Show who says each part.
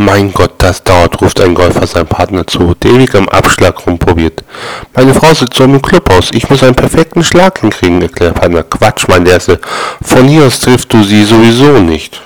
Speaker 1: Mein Gott, das dauert, ruft ein Golfer seinem Partner zu, der ewig am Abschlag rumprobiert. Meine Frau sitzt so im Clubhaus, ich muss einen perfekten Schlag hinkriegen, erklärt Partner. Quatsch, mein Erste, von hier aus triffst du sie sowieso nicht.